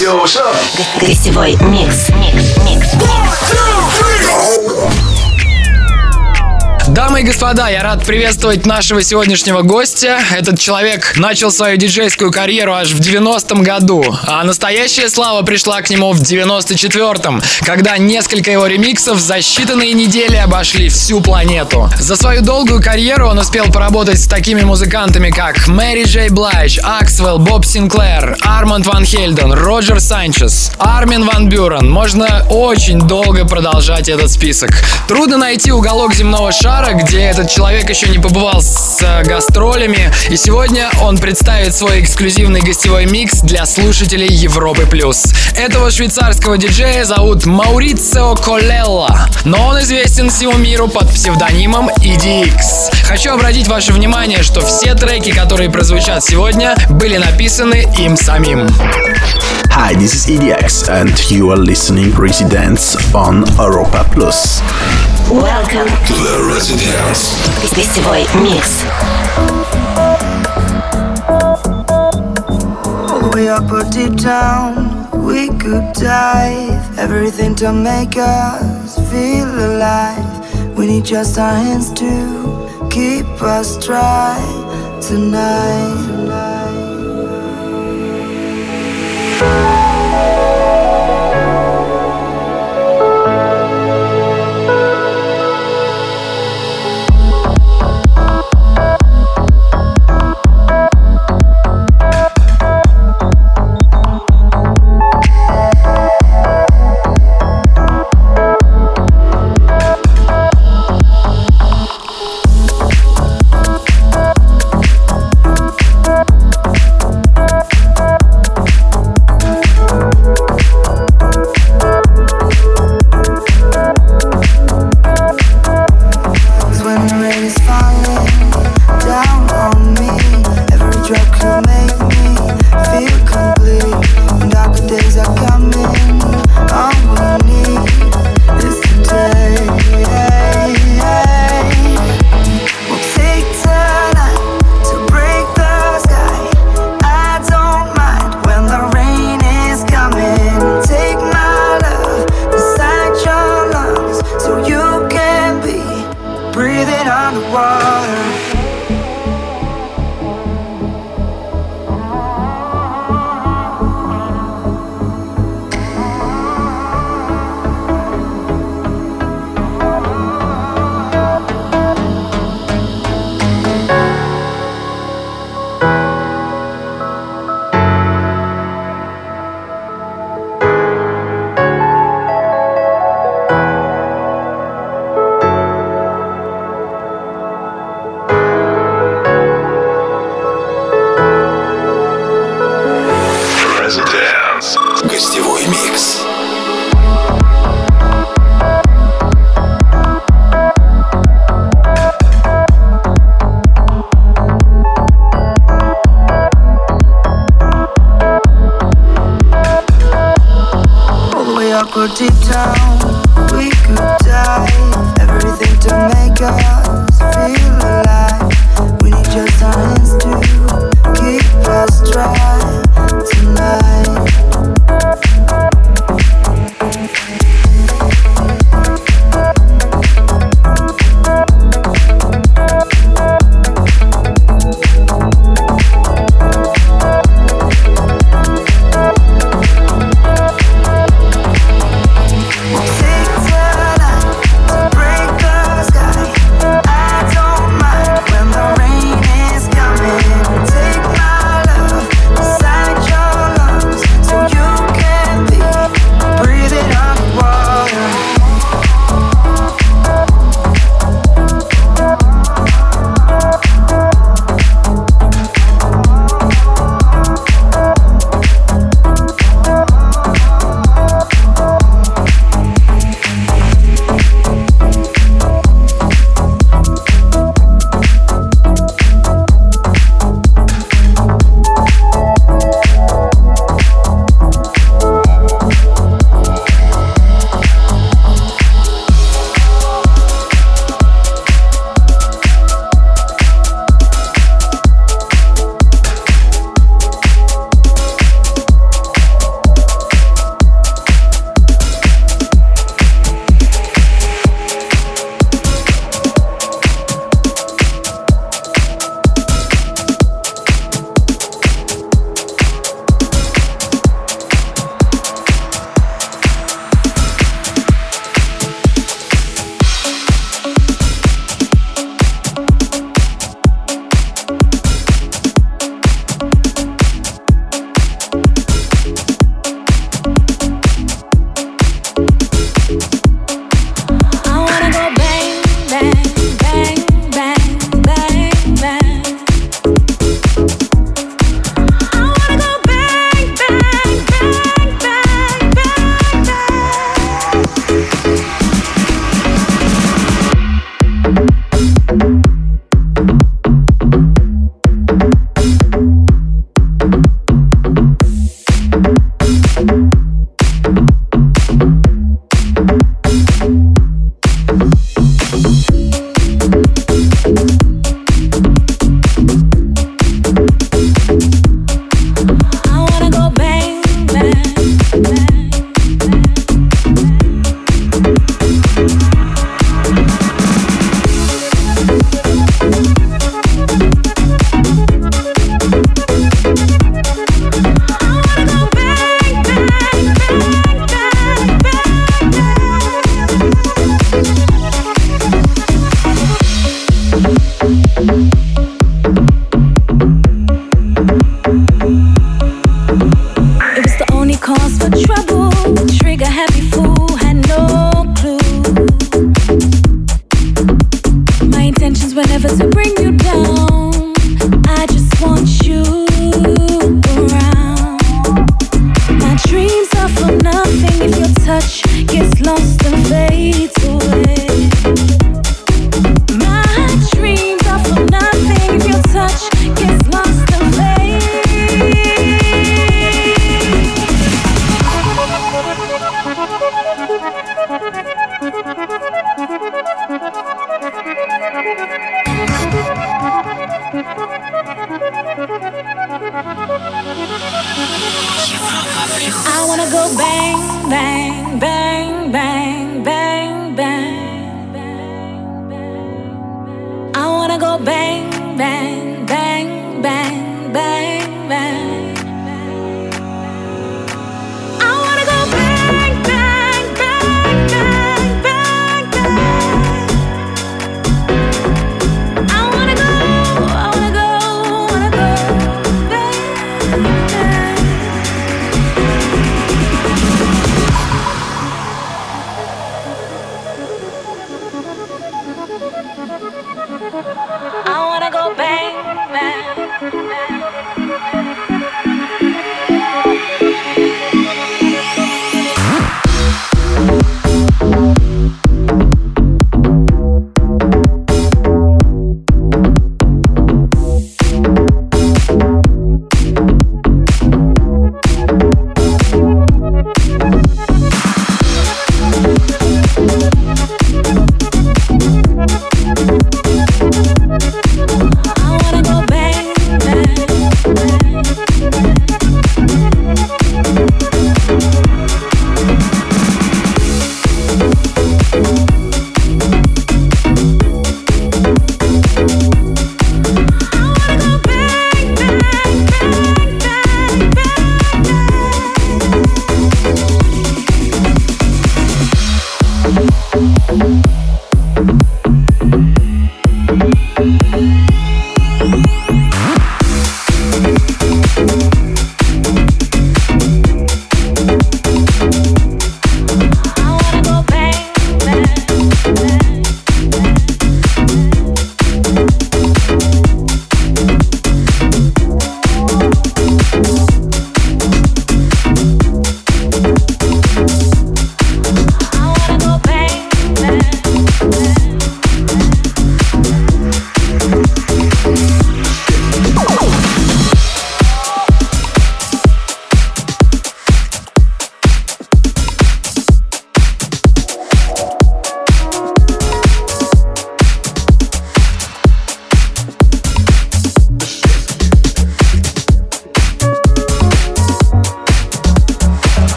Yo, what's up? Гостевой микс. Микс. Микс. Микс. Дамы и господа, я рад приветствовать нашего сегодняшнего гостя. Этот человек начал свою диджейскую карьеру аж в 90-м году, а настоящая слава пришла к нему в 94-м, когда несколько его ремиксов за считанные недели обошли всю планету. За свою долгую карьеру он успел поработать с такими музыкантами, как Мэри Джей Блайдж, Аксвелл, Боб Синклер, Арманд Ван Хельден, Роджер Санчес, Армин Ван Бюрен. Можно очень долго продолжать этот список. Трудно найти уголок земного шара, бара, где этот человек еще не побывал с э, гастролями. И сегодня он представит свой эксклюзивный гостевой микс для слушателей Европы+. плюс. Этого швейцарского диджея зовут Маурицио Колелла, но он известен всему миру под псевдонимом EDX. Хочу обратить ваше внимание, что все треки, которые прозвучат сегодня, были написаны им самим. Hi, this is EDX and you are listening Residents on Europa Plus. Welcome to the Residence. Гостевой микс. All the way up or deep down, we could dive. Everything to make us feel alive. We need just our hands to keep us dry tonight.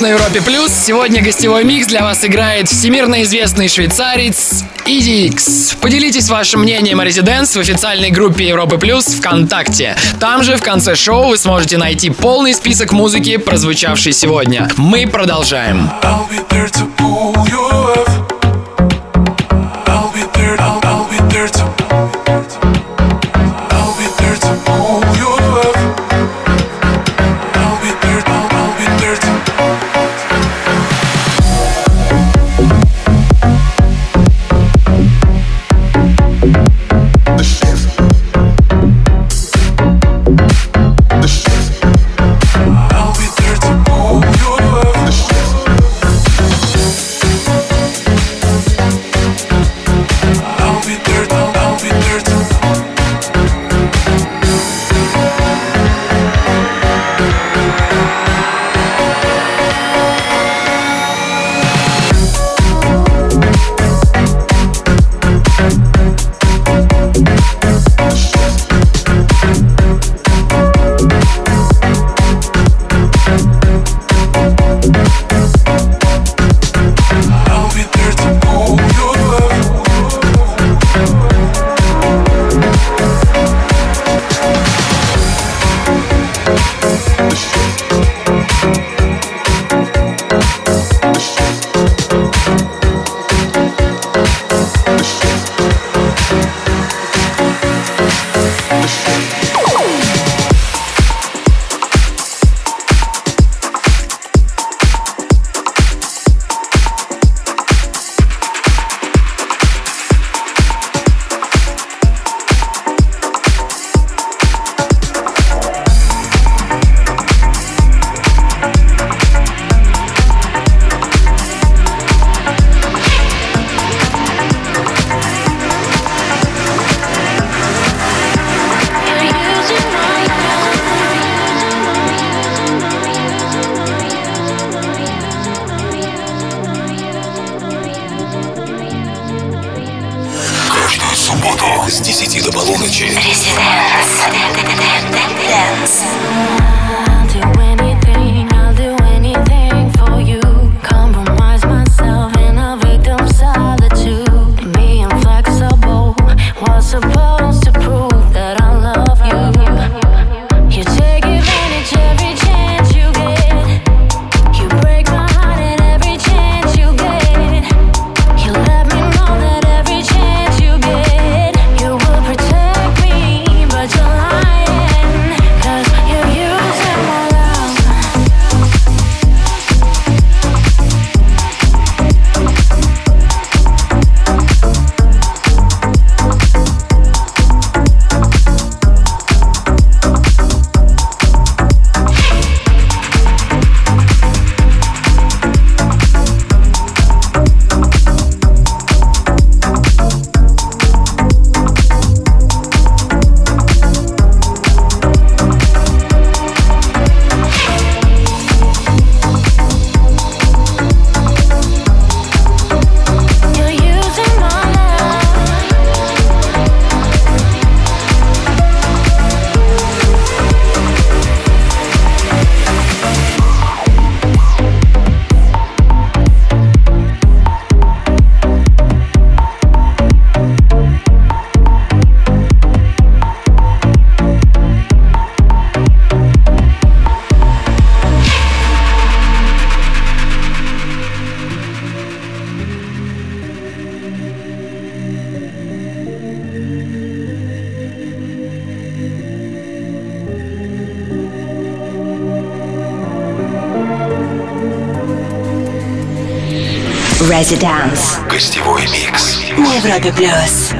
На Европе Плюс. Сегодня гостевой микс для вас играет всемирно известный швейцарец EasyX. Поделитесь вашим мнением о Residents в официальной группе Европы Плюс ВКонтакте. Там же в конце шоу вы сможете найти полный список музыки, прозвучавшей сегодня. Мы продолжаем. I'll be there to pull you Европе плюс.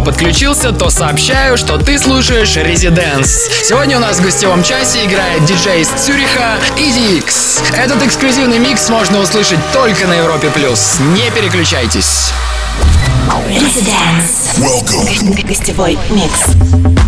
подключился, то сообщаю, что ты слушаешь Резиденс. Сегодня у нас в гостевом часе играет диджей из Цюриха EDX. Этот эксклюзивный микс можно услышать только на Европе+. плюс. Не переключайтесь. Резиденс. Гостевой микс.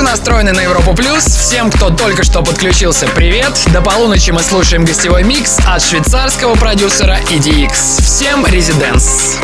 Вы настроены на Европу Плюс. Всем, кто только что подключился, привет. До полуночи мы слушаем гостевой микс от швейцарского продюсера EDX. Всем резиденс.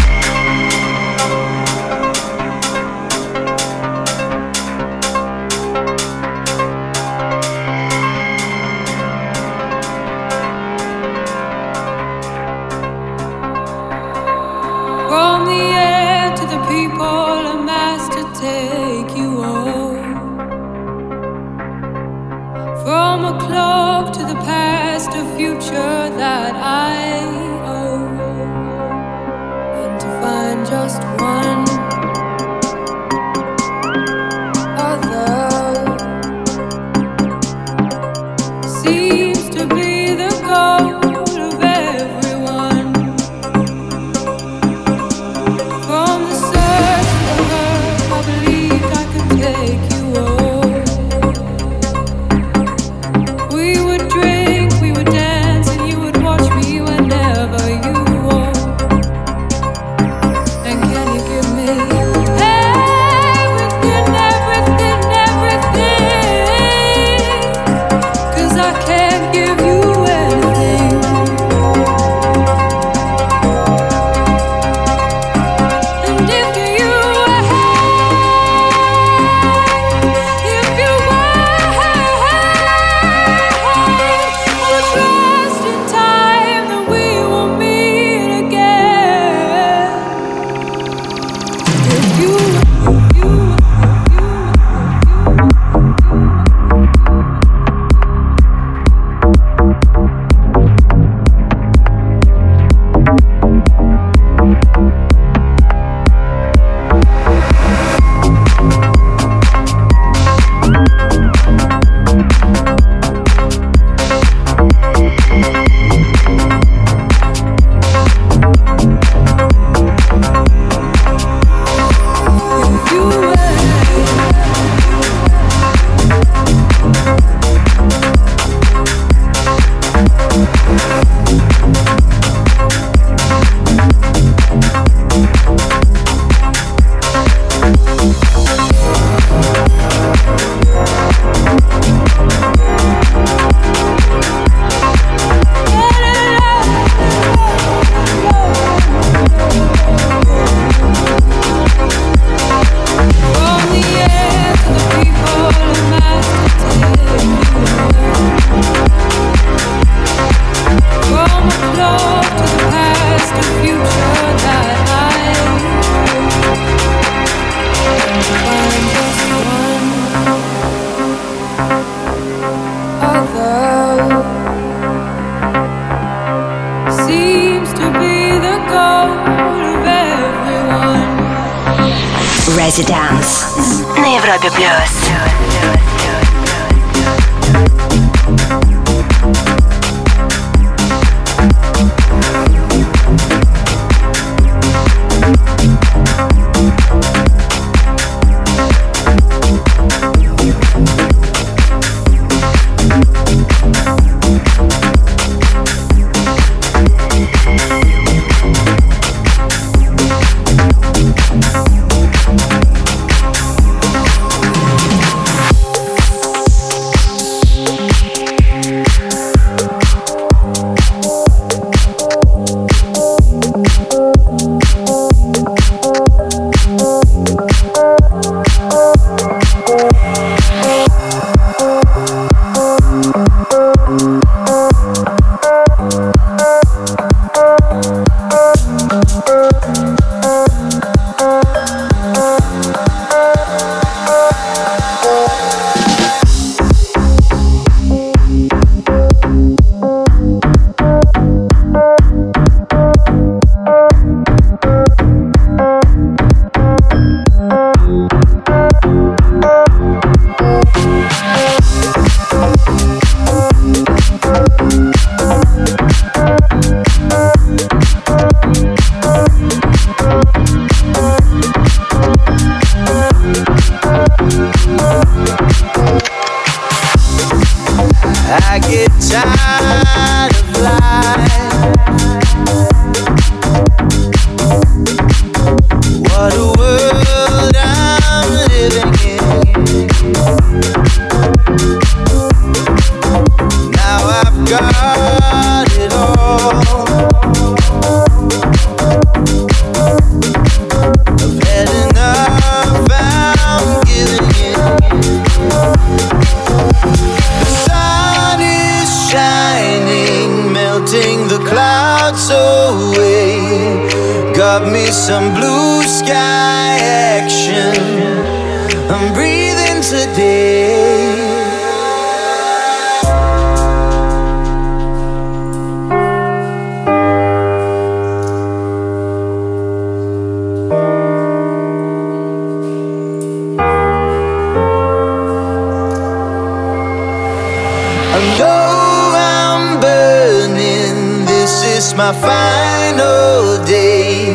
it's my final day.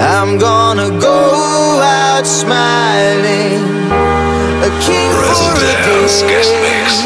I'm gonna go out smiling. A king for a day. guest mix.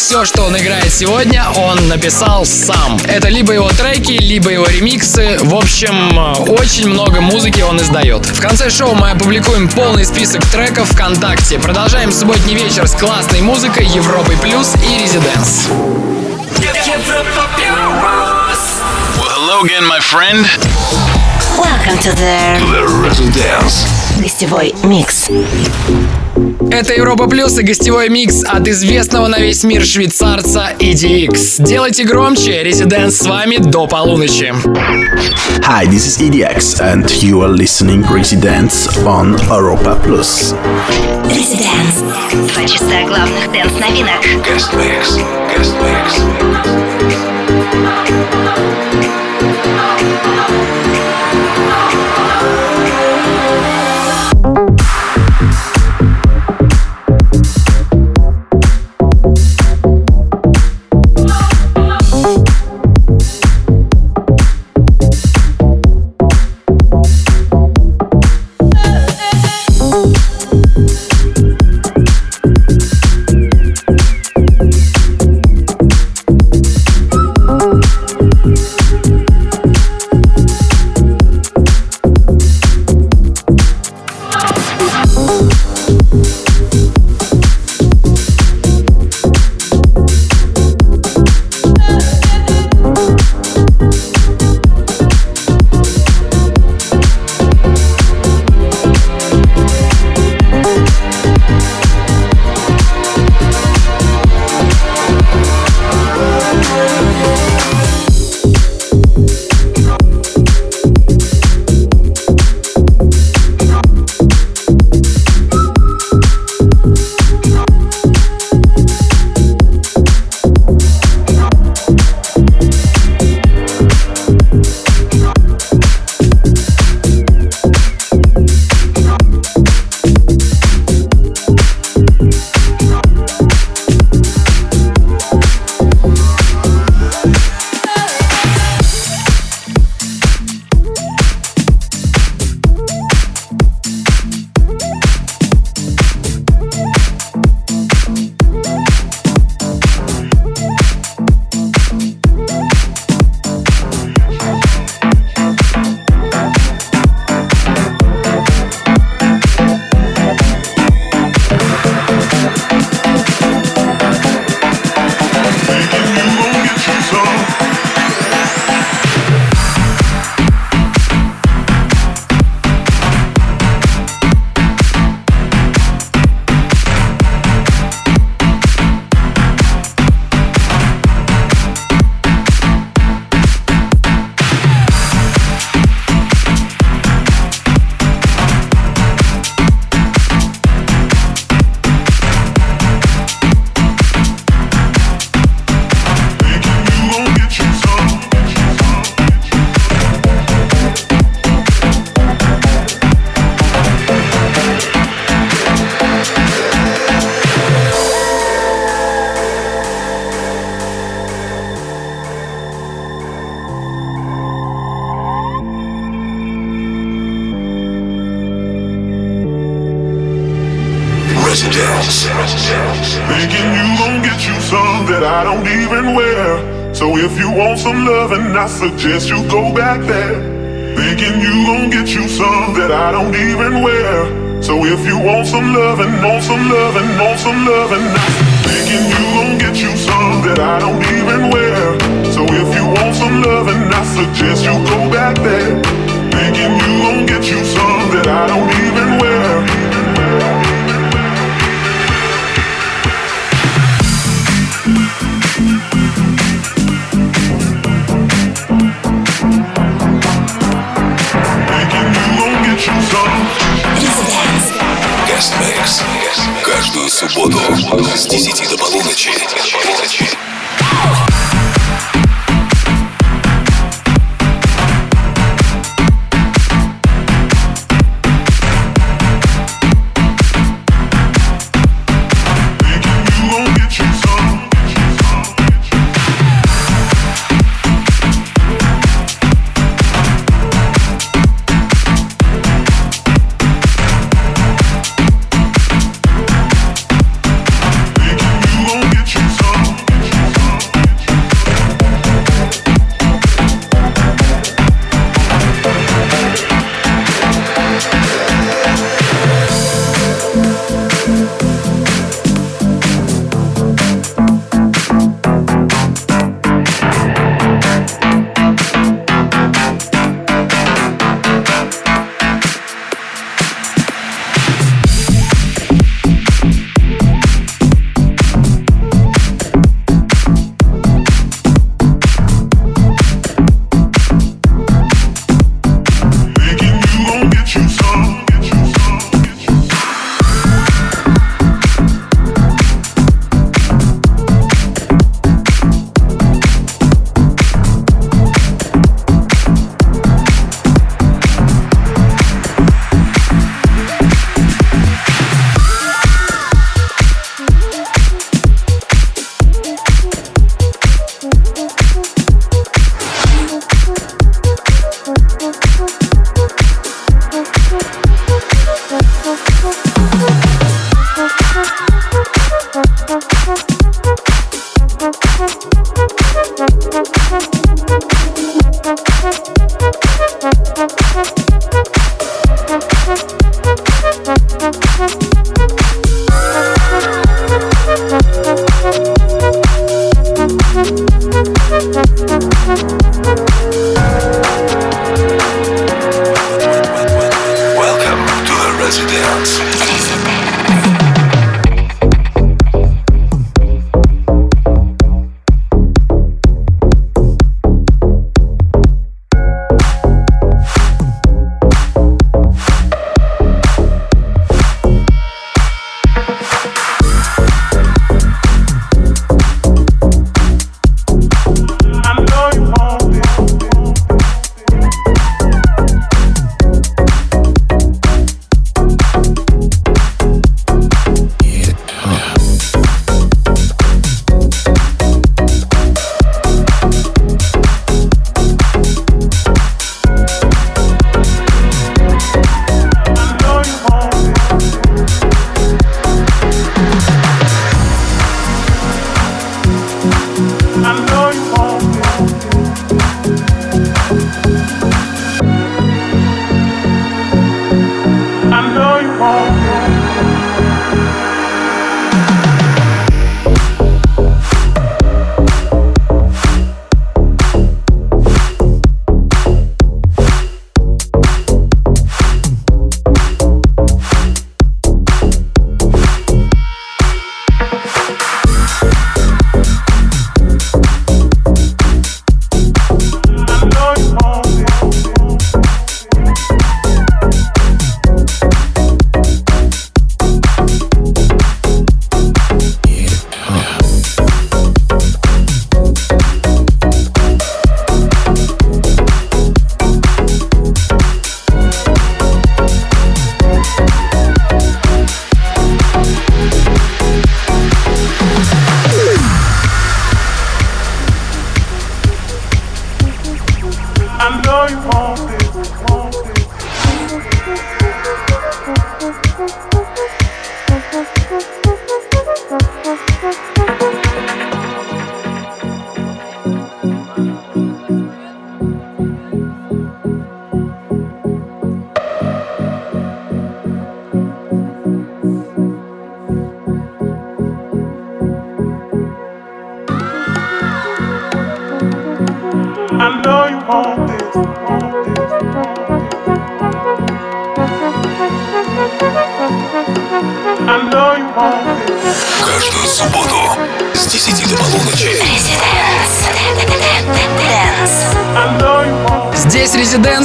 Все, что он играет сегодня, он написал сам. Это либо его треки, либо его ремиксы. В общем, очень много музыки он издает. В конце шоу мы опубликуем полный список треков ВКонтакте. Продолжаем субботний вечер с классной музыкой Европой Плюс и Резиденс. Well, hello again, my friend. Welcome to the The Residence. Гостевой микс. Это Европа Плюс и гостевой микс от известного на весь мир швейцарца EDX. Делайте громче, Резиденс с вами до полуночи. Hi, this is EDX, and you are listening Residents on Europa Plus. Residence. Два часа главных дэнс-новинок. Guest Mix. Guest Mix. Some loving, I suggest you go back there. Thinking you gon' get you some that I don't even wear. So if you want some loving, want some loving, want some loving, thinking you gon' get you some that I don't even wear. So if you want some loving, I suggest you go back there. Thinking you gon' get you some that I don't even wear. Каждую субботу с 10 до полуночи.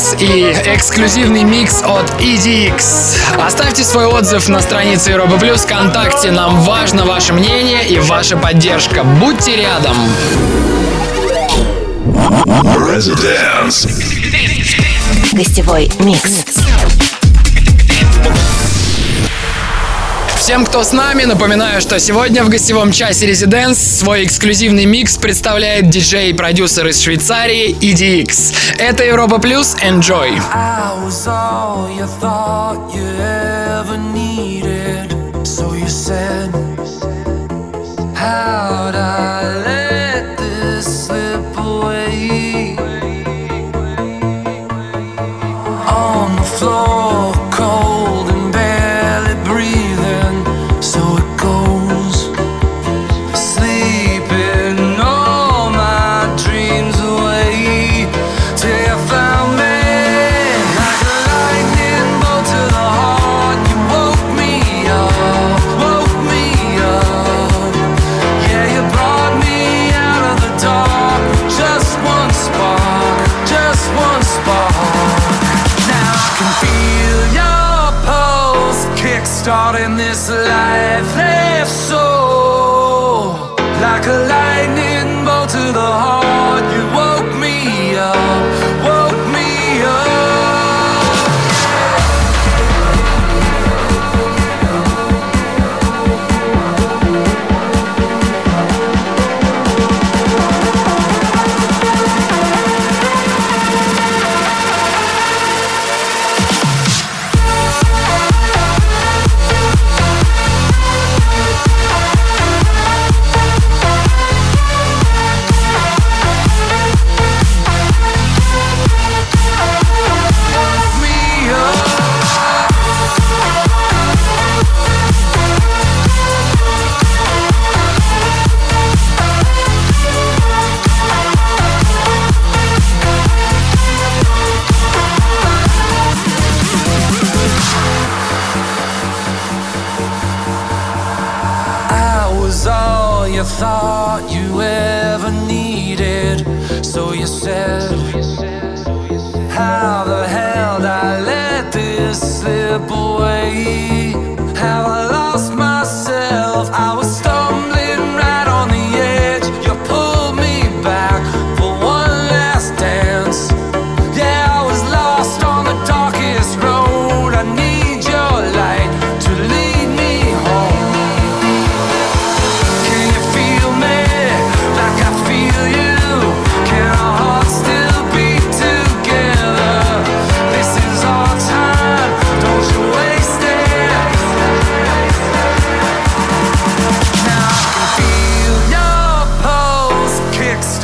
Express и эксклюзивный микс от EDX. Оставьте свой отзыв на странице Европы Плюс ВКонтакте. Нам важно ваше мнение и ваша поддержка. Будьте рядом. Residence. Гостевой микс. Всем, кто с нами, напоминаю, что сегодня в гостевом часе Резиденс свой эксклюзивный микс представляет диджей и продюсер из Швейцарии EDX. Это Европа Плюс. Enjoy! I was all you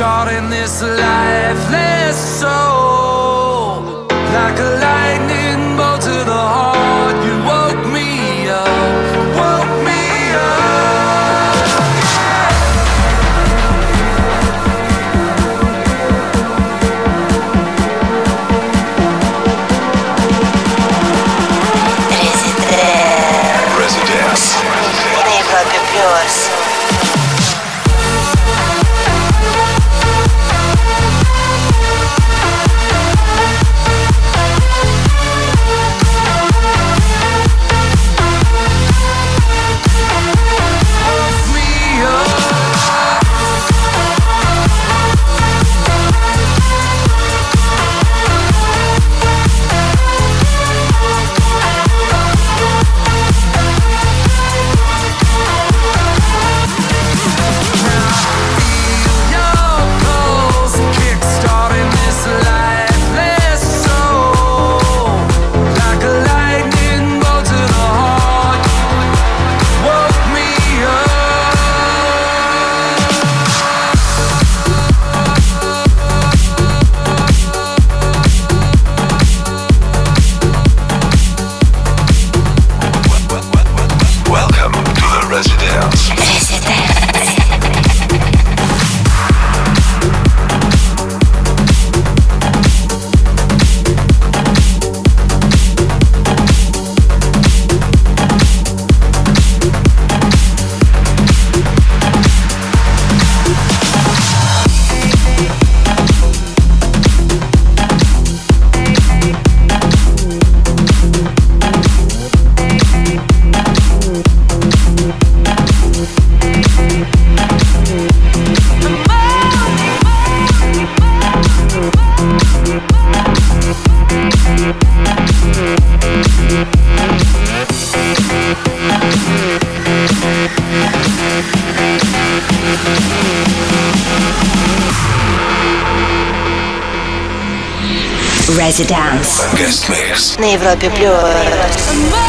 taught in this lifeless soul. Guest Mix. На Европе плюс.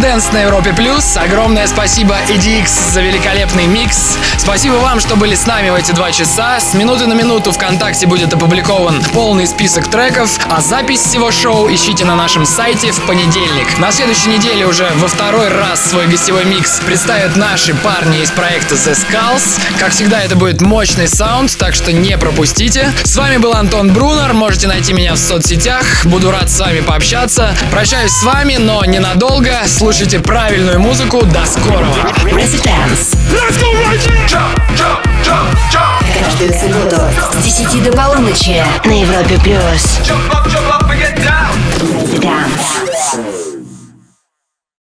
Резиденс на Европе Плюс. Огромное спасибо EDX за великолепный микс. Спасибо вам, что были с нами в эти два часа. С минуты на минуту ВКонтакте будет опубликован полный список треков, а запись всего шоу ищите на нашем сайте в понедельник. На следующей неделе уже во второй раз свой гостевой микс представят наши парни из проекта The Skulls. Как всегда, это будет мощный саунд, так что не пропустите. С вами был Антон Брунер. Можете найти меня в соцсетях. Буду рад с вами пообщаться. Прощаюсь с вами, но ненадолго. Слушайте правильную музыку. До скорого. Residence. Каждую субботу с 10 до полуночи на Европе плюс. Residence.